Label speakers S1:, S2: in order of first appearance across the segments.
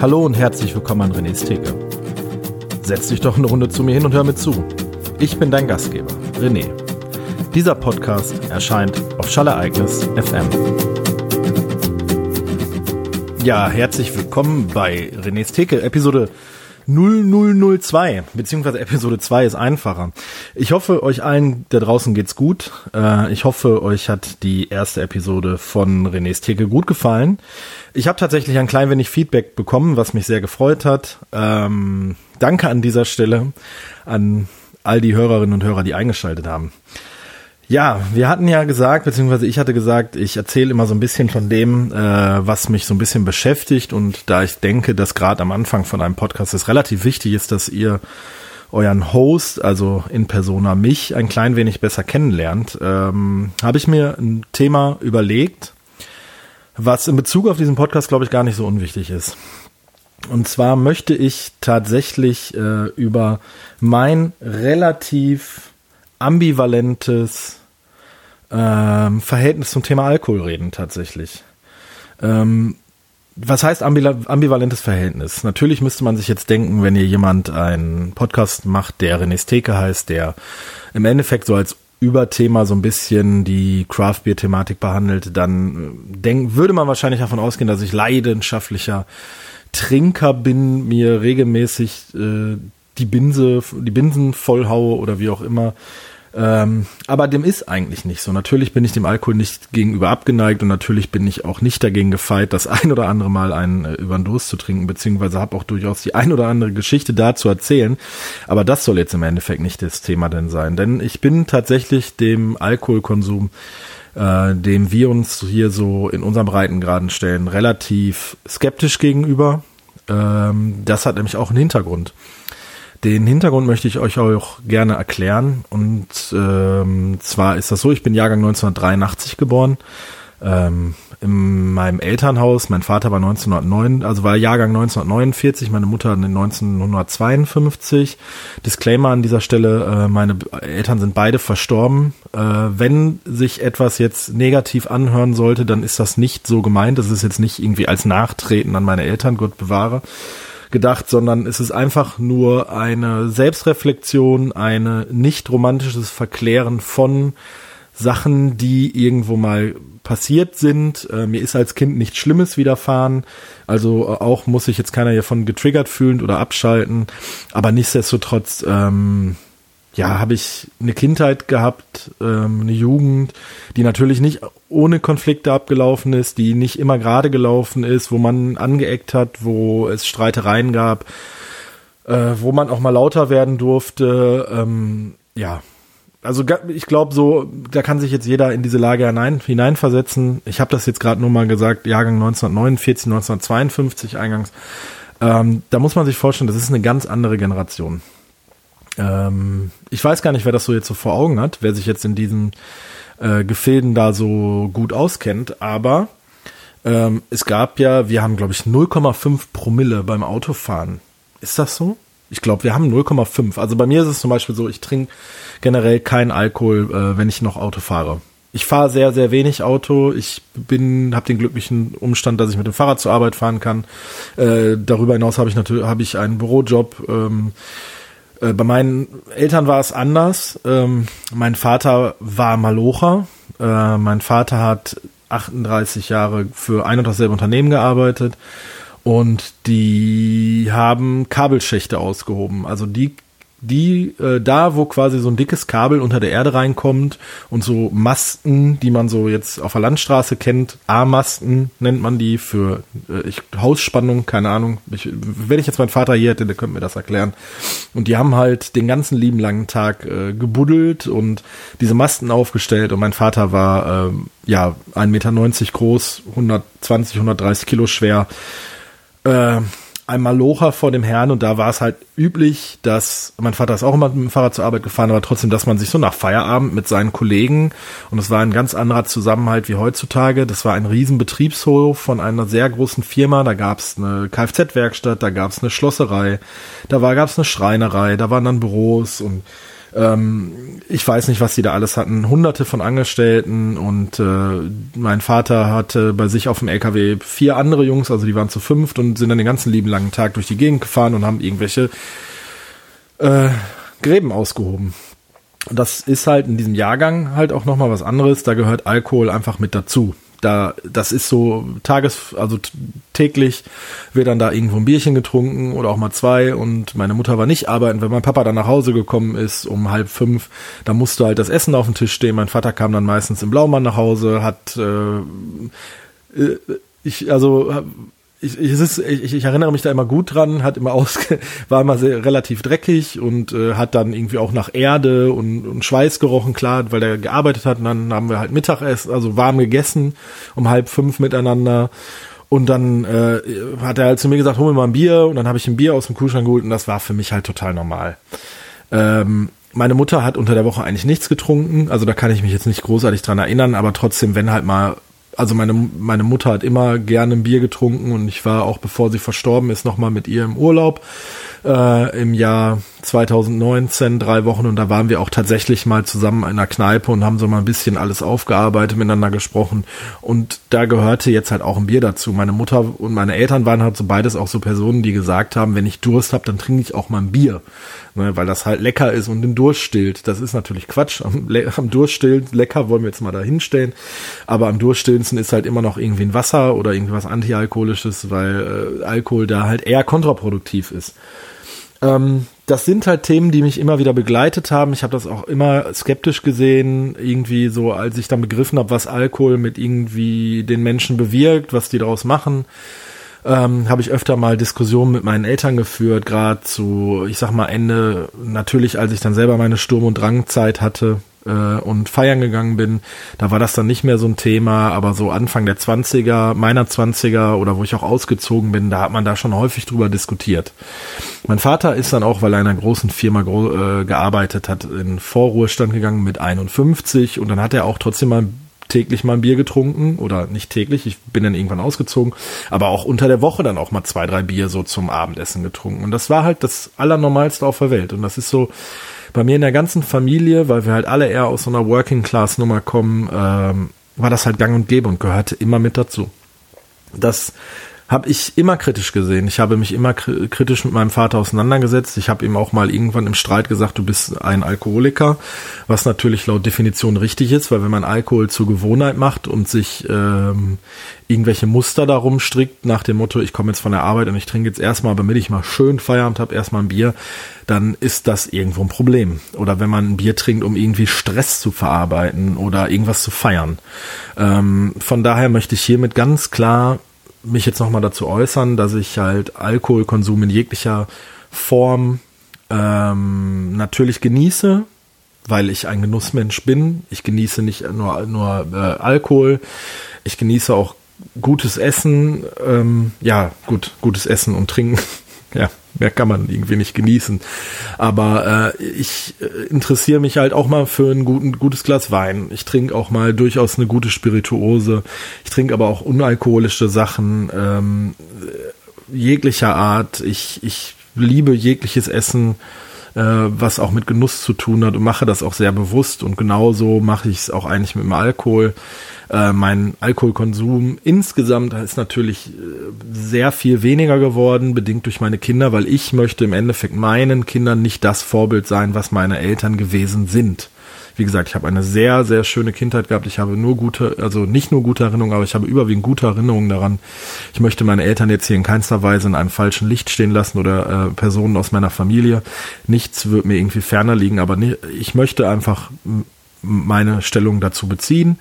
S1: Hallo und herzlich willkommen an René's Theke. Setz dich doch eine Runde zu mir hin und hör mir zu. Ich bin dein Gastgeber, René. Dieser Podcast erscheint auf Schallereignis FM. Ja, herzlich willkommen bei René's Theke, Episode 0002, beziehungsweise Episode 2 ist einfacher. Ich hoffe, euch allen da draußen geht's gut. Äh, ich hoffe, euch hat die erste Episode von René's Theke gut gefallen. Ich habe tatsächlich ein klein wenig Feedback bekommen, was mich sehr gefreut hat. Ähm, danke an dieser Stelle an all die Hörerinnen und Hörer, die eingeschaltet haben. Ja, wir hatten ja gesagt, beziehungsweise ich hatte gesagt, ich erzähle immer so ein bisschen von dem, äh, was mich so ein bisschen beschäftigt und da ich denke, dass gerade am Anfang von einem Podcast es relativ wichtig ist, dass ihr euren Host, also in persona mich, ein klein wenig besser kennenlernt, ähm, habe ich mir ein Thema überlegt, was in Bezug auf diesen Podcast, glaube ich, gar nicht so unwichtig ist. Und zwar möchte ich tatsächlich äh, über mein relativ ambivalentes ähm, Verhältnis zum Thema Alkohol reden tatsächlich. Ähm, was heißt ambivalentes Verhältnis? Natürlich müsste man sich jetzt denken, wenn ihr jemand einen Podcast macht, der René's Theke heißt, der im Endeffekt so als Überthema so ein bisschen die Craft Beer Thematik behandelt, dann äh, denk, würde man wahrscheinlich davon ausgehen, dass ich leidenschaftlicher Trinker bin, mir regelmäßig äh, die Binse, die Binsen vollhaue oder wie auch immer. Ähm, aber dem ist eigentlich nicht so. Natürlich bin ich dem Alkohol nicht gegenüber abgeneigt und natürlich bin ich auch nicht dagegen gefeit, das ein oder andere Mal einen äh, über den Durst zu trinken, beziehungsweise habe auch durchaus die ein oder andere Geschichte da zu erzählen. Aber das soll jetzt im Endeffekt nicht das Thema denn sein. Denn ich bin tatsächlich dem Alkoholkonsum, äh, dem wir uns hier so in unserem Breitengraden stellen, relativ skeptisch gegenüber. Ähm, das hat nämlich auch einen Hintergrund. Den Hintergrund möchte ich euch auch gerne erklären. Und ähm, zwar ist das so, ich bin Jahrgang 1983 geboren. Ähm, in meinem Elternhaus, mein Vater war 1909, also war Jahrgang 1949, meine Mutter 1952. Disclaimer an dieser Stelle, äh, meine Eltern sind beide verstorben. Äh, wenn sich etwas jetzt negativ anhören sollte, dann ist das nicht so gemeint. Das ist jetzt nicht irgendwie als Nachtreten an meine Eltern, Gott bewahre gedacht, sondern es ist einfach nur eine Selbstreflexion, eine nicht romantisches Verklären von Sachen, die irgendwo mal passiert sind. Äh, mir ist als Kind nichts Schlimmes widerfahren. Also äh, auch muss sich jetzt keiner hiervon getriggert fühlen oder abschalten. Aber nichtsdestotrotz ähm, ja, habe ich eine Kindheit gehabt, ähm, eine Jugend, die natürlich nicht ohne Konflikte abgelaufen ist, die nicht immer gerade gelaufen ist, wo man angeeckt hat, wo es Streitereien gab, äh, wo man auch mal lauter werden durfte. Ähm, ja, also ich glaube so, da kann sich jetzt jeder in diese Lage hinein, hineinversetzen. Ich habe das jetzt gerade nur mal gesagt, Jahrgang 1949, 1952 eingangs. Ähm, da muss man sich vorstellen, das ist eine ganz andere Generation. Ähm, ich weiß gar nicht, wer das so jetzt so vor Augen hat, wer sich jetzt in diesen äh, Gefilden da so gut auskennt, aber ähm, es gab ja, wir haben glaube ich 0,5 Promille beim Autofahren. Ist das so? Ich glaube, wir haben 0,5. Also bei mir ist es zum Beispiel so, ich trinke generell keinen Alkohol, äh, wenn ich noch Auto fahre. Ich fahre sehr, sehr wenig Auto. Ich bin, habe den glücklichen Umstand, dass ich mit dem Fahrrad zur Arbeit fahren kann. Äh, darüber hinaus habe ich natürlich, habe ich einen Bürojob. Ähm, äh, bei meinen Eltern war es anders. Ähm, mein Vater war Malocher. Äh, mein Vater hat 38 Jahre für ein und dasselbe Unternehmen gearbeitet und die haben Kabelschächte ausgehoben. Also die die äh, da, wo quasi so ein dickes Kabel unter der Erde reinkommt und so Masten, die man so jetzt auf der Landstraße kennt, A-Masten nennt man die für äh, ich, Hausspannung, keine Ahnung. Ich, wenn ich jetzt meinen Vater hier hätte, der könnte mir das erklären. Und die haben halt den ganzen lieben langen Tag äh, gebuddelt und diese Masten aufgestellt und mein Vater war äh, ja 1,90 Meter groß, 120, 130 Kilo schwer. Äh, einmal Locher vor dem Herrn und da war es halt üblich, dass mein Vater ist auch immer mit dem Fahrrad zur Arbeit gefahren, aber trotzdem, dass man sich so nach Feierabend mit seinen Kollegen und es war ein ganz anderer Zusammenhalt wie heutzutage. Das war ein riesen Betriebshof von einer sehr großen Firma. Da gab es eine Kfz-Werkstatt, da gab es eine Schlosserei, da gab es eine Schreinerei, da waren dann Büros und Ähm, ich weiß nicht, was die da alles hatten. Hunderte von Angestellten und äh, mein Vater hatte bei sich auf dem LKW vier andere Jungs, also die waren zu fünft und sind dann den ganzen lieben langen Tag durch die Gegend gefahren und haben irgendwelche äh, Gräben ausgehoben. Das ist halt in diesem Jahrgang halt auch nochmal was anderes. Da gehört Alkohol einfach mit dazu da, das ist so tages, also täglich wird dann da irgendwo ein Bierchen getrunken oder auch mal zwei und meine Mutter war nicht arbeiten. Wenn mein Papa dann nach Hause gekommen ist um halb fünf, da musste halt das Essen auf dem Tisch stehen. Mein Vater kam dann meistens im Blaumann nach Hause, hat äh, äh ich, also ich, ich, es ist, ich, ich erinnere mich da immer gut dran, hat immer aus, war immer sehr relativ dreckig und äh, hat dann irgendwie auch nach Erde und, und Schweiß gerochen, klar, weil er gearbeitet hat. Und dann haben wir halt Mittagessen, also warm gegessen, um halb fünf miteinander. Und dann äh, hat er halt zu mir gesagt, hol mir mal ein Bier. Und dann habe ich ein Bier aus dem Kühlschrank geholt und das war für mich halt total normal. Ähm, meine Mutter hat unter der Woche eigentlich nichts getrunken, also da kann ich mich jetzt nicht großartig dran erinnern, aber trotzdem, wenn halt mal also meine, meine Mutter hat immer gerne ein Bier getrunken und ich war auch, bevor sie verstorben ist, nochmal mit ihr im Urlaub äh, im Jahr 2019, drei Wochen und da waren wir auch tatsächlich mal zusammen in einer Kneipe und haben so mal ein bisschen alles aufgearbeitet, miteinander gesprochen und da gehörte jetzt halt auch ein Bier dazu. Meine Mutter und meine Eltern waren halt so beides auch so Personen, die gesagt haben, wenn ich Durst habe, dann trinke ich auch mal ein Bier, ne, weil das halt lecker ist und den Durst stillt. Das ist natürlich Quatsch. Am, am Durst stillen, lecker wollen wir jetzt mal da hinstellen, aber am Durststillendsten ist halt immer noch irgendwie ein Wasser oder irgendwas Antialkoholisches, weil äh, Alkohol da halt eher kontraproduktiv ist. Ähm, das sind halt Themen, die mich immer wieder begleitet haben. Ich habe das auch immer skeptisch gesehen, irgendwie so, als ich dann begriffen habe, was Alkohol mit irgendwie den Menschen bewirkt, was die daraus machen. Ähm, habe ich öfter mal Diskussionen mit meinen Eltern geführt, gerade zu, ich sag mal, Ende, natürlich, als ich dann selber meine Sturm- und Drangzeit hatte, äh, und feiern gegangen bin, da war das dann nicht mehr so ein Thema, aber so Anfang der 20er, meiner 20er oder wo ich auch ausgezogen bin, da hat man da schon häufig drüber diskutiert. Mein Vater ist dann auch, weil er in einer großen Firma äh, gearbeitet hat, in Vorruhestand gegangen mit 51 und dann hat er auch trotzdem mal täglich mal ein Bier getrunken oder nicht täglich, ich bin dann irgendwann ausgezogen, aber auch unter der Woche dann auch mal zwei, drei Bier so zum Abendessen getrunken und das war halt das Allernormalste auf der Welt und das ist so, bei mir in der ganzen Familie, weil wir halt alle eher aus so einer Working-Class-Nummer kommen, ähm, war das halt gang und gäbe und gehörte immer mit dazu. Das habe ich immer kritisch gesehen. Ich habe mich immer kritisch mit meinem Vater auseinandergesetzt. Ich habe ihm auch mal irgendwann im Streit gesagt, du bist ein Alkoholiker, was natürlich laut Definition richtig ist, weil wenn man Alkohol zur Gewohnheit macht und sich ähm, irgendwelche Muster darum strickt, nach dem Motto, ich komme jetzt von der Arbeit und ich trinke jetzt erstmal, damit ich mal schön Feierabend habe, erstmal ein Bier, dann ist das irgendwo ein Problem. Oder wenn man ein Bier trinkt, um irgendwie Stress zu verarbeiten oder irgendwas zu feiern. Ähm, von daher möchte ich hiermit ganz klar mich jetzt nochmal dazu äußern, dass ich halt Alkoholkonsum in jeglicher Form ähm, natürlich genieße, weil ich ein Genussmensch bin. Ich genieße nicht nur, nur äh, Alkohol, ich genieße auch gutes Essen, ähm, ja, gut, gutes Essen und Trinken. ja, mehr kann man irgendwie nicht genießen. Aber äh, ich äh, interessiere mich halt auch mal für ein guten, gutes Glas Wein. Ich trinke auch mal durchaus eine gute Spirituose. Ich trinke aber auch unalkoholische Sachen ähm, jeglicher Art. Ich, ich liebe jegliches Essen, äh, was auch mit Genuss zu tun hat und mache das auch sehr bewusst. Und genauso mache ich es auch eigentlich mit dem Alkohol. Äh, mein Alkoholkonsum insgesamt ist natürlich äh, sehr viel weniger geworden, bedingt durch meine Kinder, weil ich möchte im Endeffekt meinen Kindern nicht das Vorbild sein, was meine Eltern gewesen sind. Wie gesagt, ich habe eine sehr, sehr schöne Kindheit gehabt. Ich habe nur gute, also nicht nur gute Erinnerungen, aber ich habe überwiegend gute Erinnerungen daran. Ich möchte meine Eltern jetzt hier in keinster Weise in einem falschen Licht stehen lassen oder äh, Personen aus meiner Familie. Nichts wird mir irgendwie ferner liegen, aber nicht, ich möchte einfach meine Stellung dazu beziehen.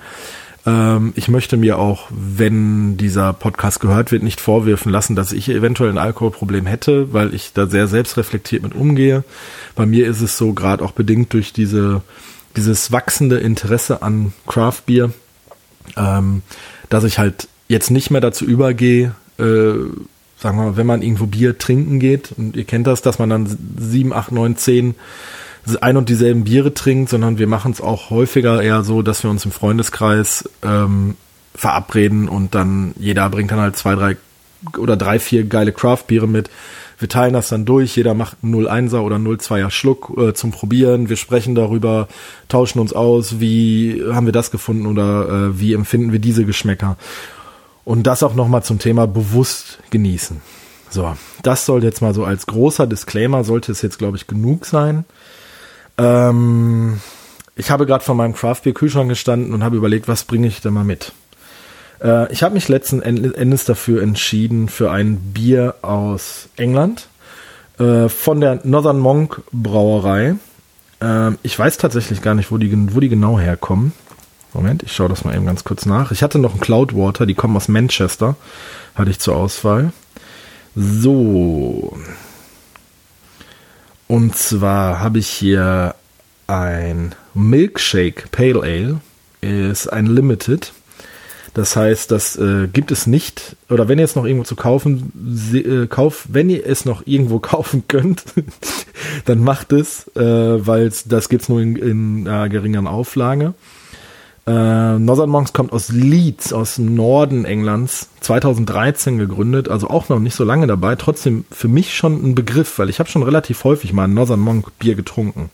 S1: Ähm, ich möchte mir auch, wenn dieser Podcast gehört wird, nicht vorwerfen lassen, dass ich eventuell ein Alkoholproblem hätte, weil ich da sehr selbstreflektiert mit umgehe. Bei mir ist es so, gerade auch bedingt durch diese, dieses wachsende Interesse an Craft Beer, ähm, dass ich halt jetzt nicht mehr dazu übergehe, äh, sagen wir mal, wenn man irgendwo Bier trinken geht, und ihr kennt das, dass man dann sieben, acht, neun, zehn ein und dieselben Biere trinkt, sondern wir machen es auch häufiger eher so, dass wir uns im Freundeskreis ähm, verabreden und dann jeder bringt dann halt zwei, drei oder drei, vier geile Craft-Biere mit. Wir teilen das dann durch, jeder macht einen 0,1er oder 0,2er Schluck äh, zum Probieren. Wir sprechen darüber, tauschen uns aus, wie haben wir das gefunden oder äh, wie empfinden wir diese Geschmäcker. Und das auch nochmal zum Thema bewusst genießen. So, das soll jetzt mal so als großer Disclaimer, sollte es jetzt, glaube ich, genug sein. Ähm, ich habe gerade vor meinem Craft Beer Kühlschrank gestanden und habe überlegt, was bringe ich da mal mit. Äh, ich habe mich letzten Endes dafür entschieden für ein Bier aus England äh, von der Northern Monk Brauerei. Äh, ich weiß tatsächlich gar nicht, wo die, wo die genau herkommen. Moment, ich schaue das mal eben ganz kurz nach. Ich hatte noch ein Cloudwater, die kommen aus Manchester, hatte ich zur Auswahl. So. Und zwar habe ich hier ein Milkshake Pale Ale ist ein Limited. Das heißt, das äh, gibt es nicht, oder wenn ihr es noch irgendwo zu kaufen, se, äh, kauf, wenn ihr es noch irgendwo kaufen könnt, dann macht es, äh, weil das gibt's nur in, in äh, geringeren Auflage. Äh, Northern Monks kommt aus Leeds, aus dem Norden Englands, 2013 gegründet, also auch noch nicht so lange dabei, trotzdem für mich schon ein Begriff, weil ich habe schon relativ häufig mal ein Northern Monk Bier getrunken.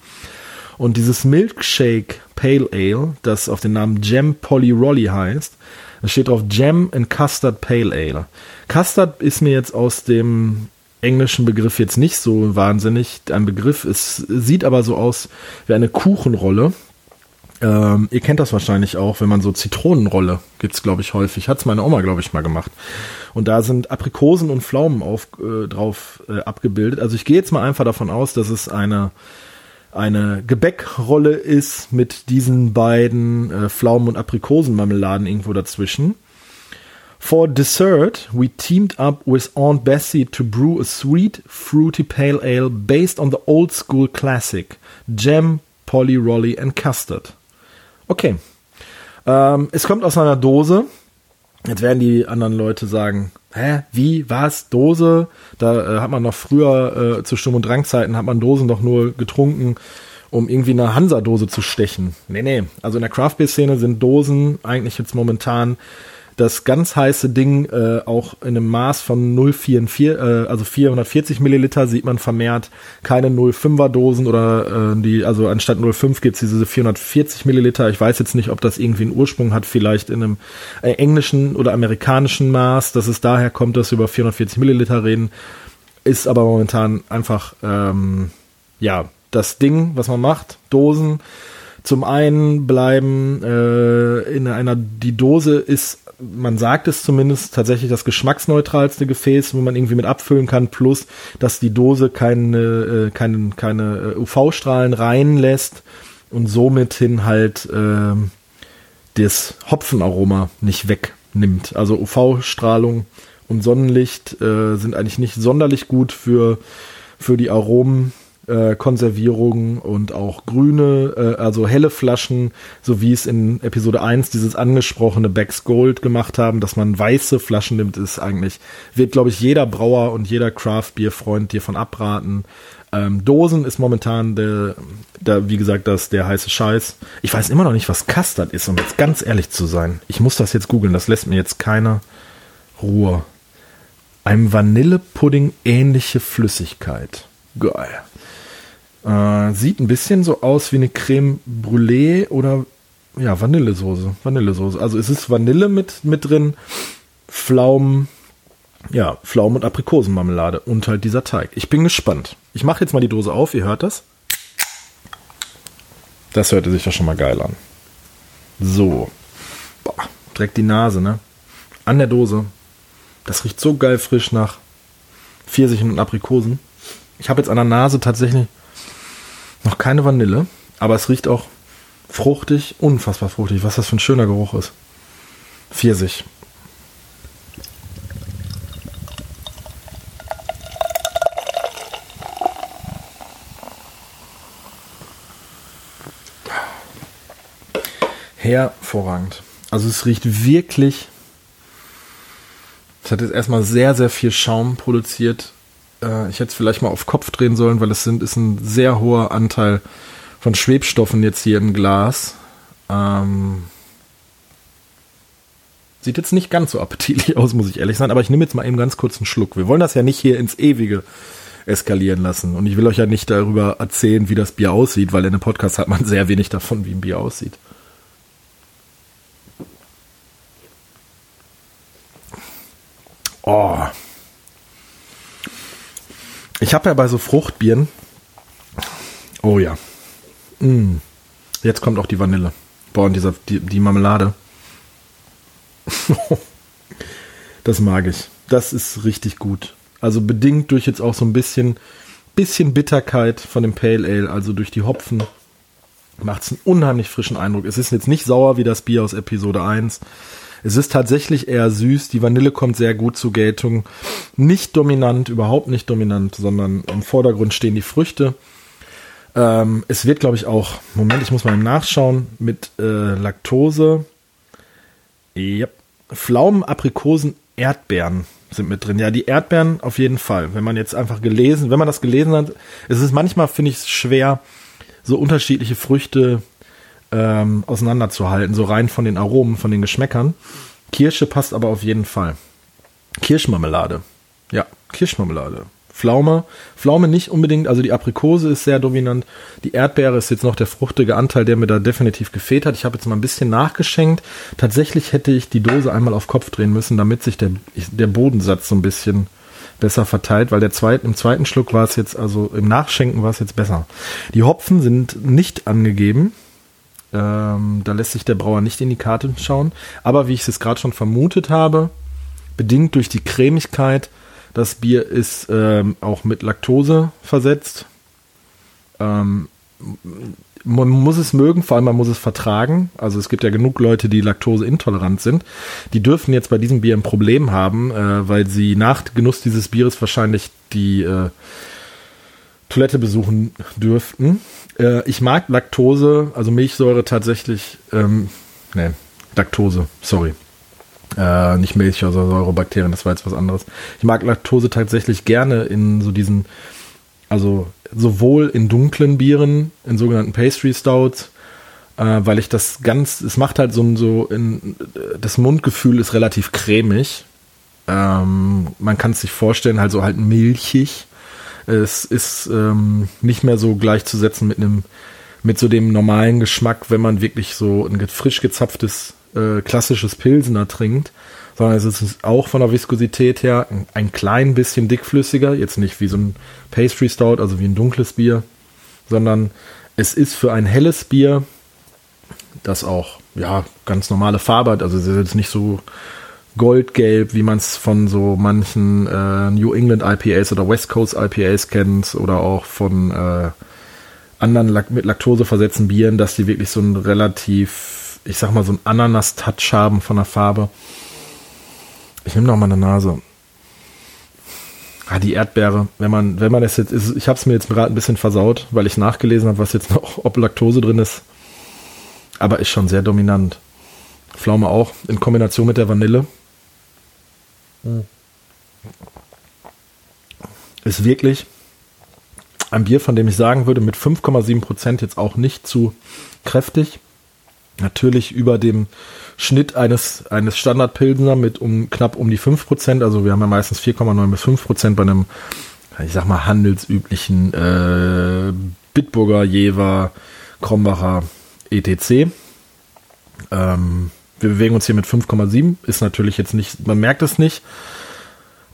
S1: Und dieses Milkshake Pale Ale, das auf den Namen Gem Polly Rolly heißt, da steht drauf Gem and Custard Pale Ale. Custard ist mir jetzt aus dem englischen Begriff jetzt nicht so wahnsinnig ein Begriff. Es sieht aber so aus wie eine Kuchenrolle. Ähm, ihr kennt das wahrscheinlich auch, wenn man so Zitronenrolle gibt's glaube ich häufig. Hat's meine Oma glaube ich mal gemacht. Und da sind Aprikosen und Pflaumen auf, äh, drauf äh, abgebildet. Also ich gehe jetzt mal einfach davon aus, dass es eine eine Gebäckrolle ist mit diesen beiden äh, Pflaumen- und Aprikosenmarmeladen irgendwo dazwischen. For dessert, we teamed up with Aunt Bessie to brew a sweet, fruity pale ale based on the old school classic Jam, Polly Rolly and Custard. Okay. Ähm, es kommt aus einer Dose. Jetzt werden die anderen Leute sagen, hä, wie, was, Dose? Da äh, hat man noch früher äh, zu Sturm- und Drangzeiten hat man Dosen doch nur getrunken, um irgendwie eine Hansa-Dose zu stechen. Nee, nee. Also in der Craft Beer-Szene sind Dosen eigentlich jetzt momentan das ganz heiße Ding äh, auch in einem Maß von 0,44, äh, also 440 Milliliter sieht man vermehrt keine 0,5er Dosen oder äh, die, also anstatt 0,5 gibt's diese 440 Milliliter. Ich weiß jetzt nicht, ob das irgendwie einen Ursprung hat, vielleicht in einem äh, englischen oder amerikanischen Maß, dass es daher kommt, dass wir über 440 Milliliter reden. Ist aber momentan einfach, ähm, ja, das Ding, was man macht, Dosen. Zum einen bleiben äh, in einer, die Dose ist man sagt es zumindest, tatsächlich das geschmacksneutralste Gefäß, wo man irgendwie mit abfüllen kann, plus, dass die Dose keine, äh, keine, keine äh, UV-Strahlen reinlässt und somit hin halt äh, das Hopfenaroma nicht wegnimmt. Also UV-Strahlung und Sonnenlicht äh, sind eigentlich nicht sonderlich gut für, für die Aromen äh, Konservierung und auch grüne, äh, also helle Flaschen, so wie es in Episode 1 dieses angesprochene Becks Gold gemacht haben, dass man weiße Flaschen nimmt, ist eigentlich, wird glaube ich jeder Brauer und jeder Craft Beer Freund dir von abraten. Ähm, Dosen ist momentan der, der, wie gesagt, das der heiße Scheiß. Ich weiß immer noch nicht, was Custard ist, um jetzt ganz ehrlich zu sein. Ich muss das jetzt googeln, das lässt mir jetzt keine Ruhe. Einem Vanillepudding ähnliche Flüssigkeit. Geil. Äh, sieht ein bisschen so aus wie eine Creme Brûlée oder ja, Vanillesoße. Vanillesoße. Also es ist Vanille mit, mit drin, Pflaumen, ja, Pflaumen und Aprikosenmarmelade und halt dieser Teig. Ich bin gespannt. Ich mache jetzt mal die Dose auf, ihr hört das. Das hörte sich doch schon mal geil an. So. Boah, direkt die Nase, ne? An der Dose. Das riecht so geil frisch nach Pfirsichen und Aprikosen. Ich habe jetzt an der Nase tatsächlich noch keine Vanille, aber es riecht auch fruchtig, unfassbar fruchtig. Was das für ein schöner Geruch ist. Pfirsich. Hervorragend. Also es riecht wirklich. Es hat jetzt erstmal sehr, sehr viel Schaum produziert. Äh, ich hätte es vielleicht mal auf Kopf drehen sollen, weil es sind, ist ein sehr hoher Anteil von Schwebstoffen jetzt hier im Glas. Ähm, Sieht jetzt nicht ganz so appetitlich aus, muss ich ehrlich sein, aber ich nehme jetzt mal eben ganz kurz einen Schluck. Wir wollen das ja nicht hier ins Ewige eskalieren lassen. Und ich will euch ja nicht darüber erzählen, wie das Bier aussieht, weil in einem Podcast hat man sehr wenig davon, wie ein Bier aussieht. Oh. Ich habe ja bei so Fruchtbieren. Oh ja. Mm. Jetzt kommt auch die Vanille. Boah, und dieser, die, die Marmelade. das mag ich. Das ist richtig gut. Also bedingt durch jetzt auch so ein bisschen, bisschen Bitterkeit von dem Pale Ale, also durch die Hopfen, macht es einen unheimlich frischen Eindruck. Es ist jetzt nicht sauer wie das Bier aus Episode 1. Es ist tatsächlich eher süß. Die Vanille kommt sehr gut zur Geltung. Nicht dominant, überhaupt nicht dominant, sondern im Vordergrund stehen die Früchte. Ähm, es wird, glaube ich, auch, Moment, ich muss mal nachschauen, mit äh, Laktose. Ja, Pflaumen, Aprikosen, Erdbeeren sind mit drin. Ja, die Erdbeeren auf jeden Fall. Wenn man jetzt einfach gelesen, wenn man das gelesen hat, es ist manchmal, finde ich schwer, so unterschiedliche Früchte ähm, auseinanderzuhalten, so rein von den Aromen, von den Geschmäckern. Kirsche passt aber auf jeden Fall. Kirschmarmelade. Ja, Kirschmarmelade. Pflaume. Pflaume nicht unbedingt, also die Aprikose ist sehr dominant. Die Erdbeere ist jetzt noch der fruchtige Anteil, der mir da definitiv gefehlt hat. Ich habe jetzt mal ein bisschen nachgeschenkt. Tatsächlich hätte ich die Dose einmal auf Kopf drehen müssen, damit sich der, der Bodensatz so ein bisschen besser verteilt, weil der zweite, im zweiten Schluck war es jetzt, also im Nachschenken war es jetzt besser. Die Hopfen sind nicht angegeben. Ähm, da lässt sich der Brauer nicht in die Karte schauen. Aber wie ich es gerade schon vermutet habe, bedingt durch die Cremigkeit, das Bier ist ähm, auch mit Laktose versetzt. Ähm, man muss es mögen, vor allem man muss es vertragen. Also es gibt ja genug Leute, die laktoseintolerant sind. Die dürfen jetzt bei diesem Bier ein Problem haben, äh, weil sie nach Genuss dieses Bieres wahrscheinlich die äh, Toilette besuchen dürften. Äh, ich mag Laktose, also Milchsäure tatsächlich. Ähm, nee, Laktose, sorry. Äh, nicht Milch, also Säurebakterien, das war jetzt was anderes. Ich mag Laktose tatsächlich gerne in so diesen, also sowohl in dunklen Bieren, in sogenannten Pastry Stouts, äh, weil ich das ganz, es macht halt so ein, so in, das Mundgefühl ist relativ cremig. Ähm, man kann es sich vorstellen, halt so halt milchig. Es ist ähm, nicht mehr so gleichzusetzen mit einem, mit so dem normalen Geschmack, wenn man wirklich so ein frisch gezapftes äh, klassisches Pilsener trinkt, sondern es ist auch von der Viskosität her ein, ein klein bisschen dickflüssiger, jetzt nicht wie so ein Pastry Stout, also wie ein dunkles Bier, sondern es ist für ein helles Bier, das auch ja ganz normale Farbe hat, also es ist jetzt nicht so goldgelb, wie man es von so manchen äh, New England IPAs oder West Coast IPAs kennt oder auch von äh, anderen mit Laktose versetzten Bieren, dass die wirklich so ein relativ ich sag mal, so ein Ananas-Touch haben von der Farbe. Ich nehme noch mal eine Nase. Ah, die Erdbeere, wenn man, wenn man es jetzt, ist, ich habe es mir jetzt gerade ein bisschen versaut, weil ich nachgelesen habe, was jetzt noch, ob Laktose drin ist. Aber ist schon sehr dominant. Pflaume auch, in Kombination mit der Vanille. Ist wirklich ein Bier, von dem ich sagen würde, mit 5,7% jetzt auch nicht zu kräftig natürlich über dem Schnitt eines, eines Standardpilsner mit um knapp um die 5%. Also wir haben ja meistens 4,9 bis 5% bei einem, ich sag mal, handelsüblichen äh, Bitburger, Jever, Krombacher, etc. Ähm, wir bewegen uns hier mit 5,7. Ist natürlich jetzt nicht, man merkt es nicht.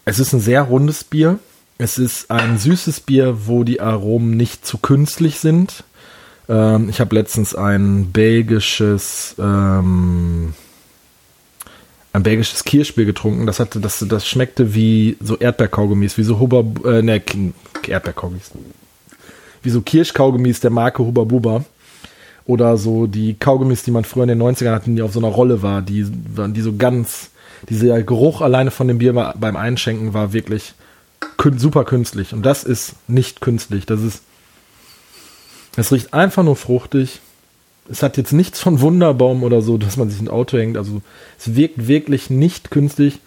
S1: Es ist ein sehr rundes Bier. Es ist ein süßes Bier, wo die Aromen nicht zu künstlich sind. Ähm, ich habe letztens ein belgisches ähm, ein belgisches Kirschbier getrunken. Das hatte, das, das schmeckte wie so Erdbeerkaugummis, wie so Huber, äh, ne, Erdbeerkaugummis. Wie so Kirschkaugummis der Marke Huber Buba. Oder so die Kaugummis, die man früher in den 90ern hatten, die auf so einer Rolle war, die, die so ganz, dieser Geruch alleine von dem Bier beim Einschenken war wirklich super künstlich. Und das ist nicht künstlich. Das ist es riecht einfach nur fruchtig. Es hat jetzt nichts von Wunderbaum oder so, dass man sich ein Auto hängt. Also es wirkt wirklich nicht künstlich.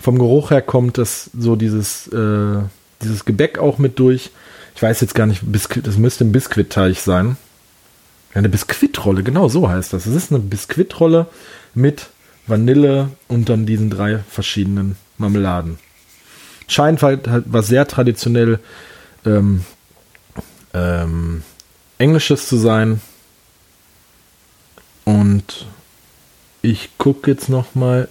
S1: Vom Geruch her kommt das so dieses, äh, dieses Gebäck auch mit durch. Ich weiß jetzt gar nicht, das müsste ein Biskuitteig sein. Eine Biskuitrolle, genau so heißt das. Es ist eine Biskuitrolle mit Vanille und dann diesen drei verschiedenen Marmeladen. Scheint halt, was sehr traditionell ähm, ähm, Englisches zu sein. Und ich gucke jetzt noch mal.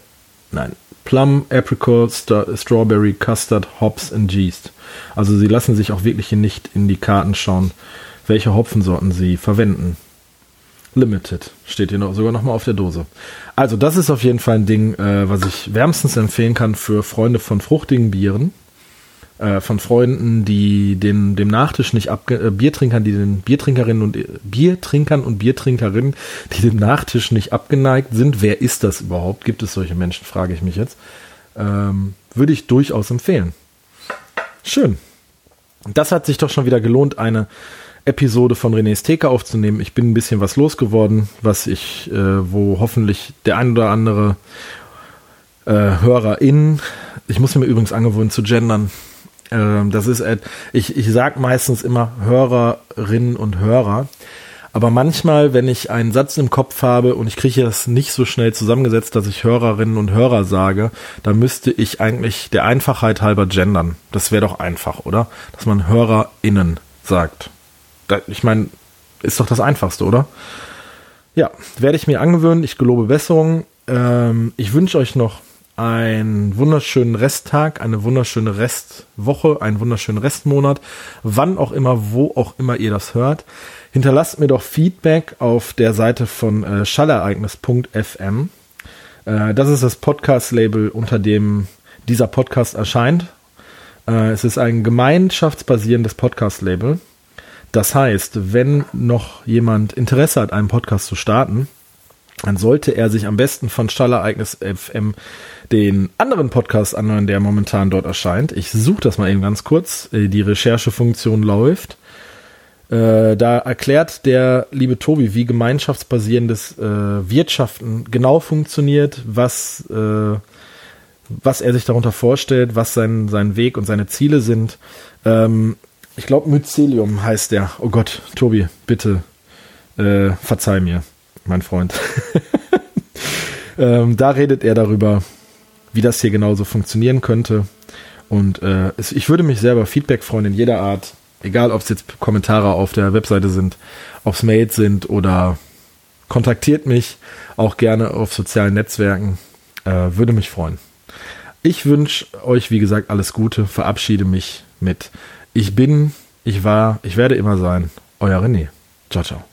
S1: Nein, Plum, Apricot, St Strawberry, Custard, Hops and Yeast. Also sie lassen sich auch wirklich nicht in die Karten schauen, welche Hopfensorten sie verwenden. Limited steht hier noch, sogar noch mal auf der Dose. Also das ist auf jeden Fall ein Ding, äh, was ich wärmstens empfehlen kann für Freunde von fruchtigen Bieren äh, von Freunden, die den, dem Nachtisch nicht abge äh, Biertrinkern, die den Biertrinkerinnen und äh, Biertrinkern und Biertrinkerinnen, die dem Nachtisch nicht abgeneigt sind. Wer ist das überhaupt? Gibt es solche Menschen, frage ich mich jetzt. Ähm, würde ich durchaus empfehlen. Schön. Das hat sich doch schon wieder gelohnt, eine Episode von René's Theke aufzunehmen. Ich bin ein bisschen was losgeworden, was ich, äh, wo hoffentlich der ein oder andere äh, HörerIn, ich muss mir übrigens angewöhnen zu gendern, ähm, das ist, ich, ich sag meistens immer Hörerinnen und Hörer. Aber manchmal, wenn ich einen Satz im Kopf habe und ich kriege das nicht so schnell zusammengesetzt, dass ich Hörerinnen und Hörer sage, dann müsste ich eigentlich der Einfachheit halber gendern. Das wäre doch einfach, oder? Dass man HörerInnen sagt. Ich meine, ist doch das Einfachste, oder? Ja, werde ich mir angewöhnen. Ich gelobe Besserung. Ähm, ich wünsche euch noch einen wunderschönen Resttag, eine wunderschöne Restwoche, einen wunderschönen Restmonat, wann auch immer, wo auch immer ihr das hört. Hinterlasst mir doch Feedback auf der Seite von äh, schallereignis.fm. Äh, das ist das Podcast-Label, unter dem dieser Podcast erscheint. Äh, es ist ein gemeinschaftsbasierendes Podcast-Label. Das heißt, wenn noch jemand Interesse hat, einen Podcast zu starten, dann sollte er sich am besten von Stallereignis FM den anderen Podcast anhören, der momentan dort erscheint. Ich suche das mal eben ganz kurz. Äh, die Recherchefunktion läuft. Äh, da erklärt der liebe Tobi, wie gemeinschaftsbasierendes äh, Wirtschaften genau funktioniert, was, was er sich darunter vorstellt, was sein, sein Weg und seine Ziele sind. Ähm, ich glaube, Mycelium heißt der. Oh Gott, Tobi, bitte äh, verzeih mir mein Freund. ähm, da redet er darüber, wie das hier genauso funktionieren könnte. Und äh, es, ich würde mich selber Feedback freuen in jeder Art, egal ob es jetzt Kommentare auf der Webseite sind, ob es Mails sind oder kontaktiert mich auch gerne auf sozialen Netzwerken. Äh, würde mich freuen. Ich wünsche euch, wie gesagt, alles Gute, verabschiede mich mit Ich bin, ich war, ich werde immer sein. Euer René. Ciao, ciao.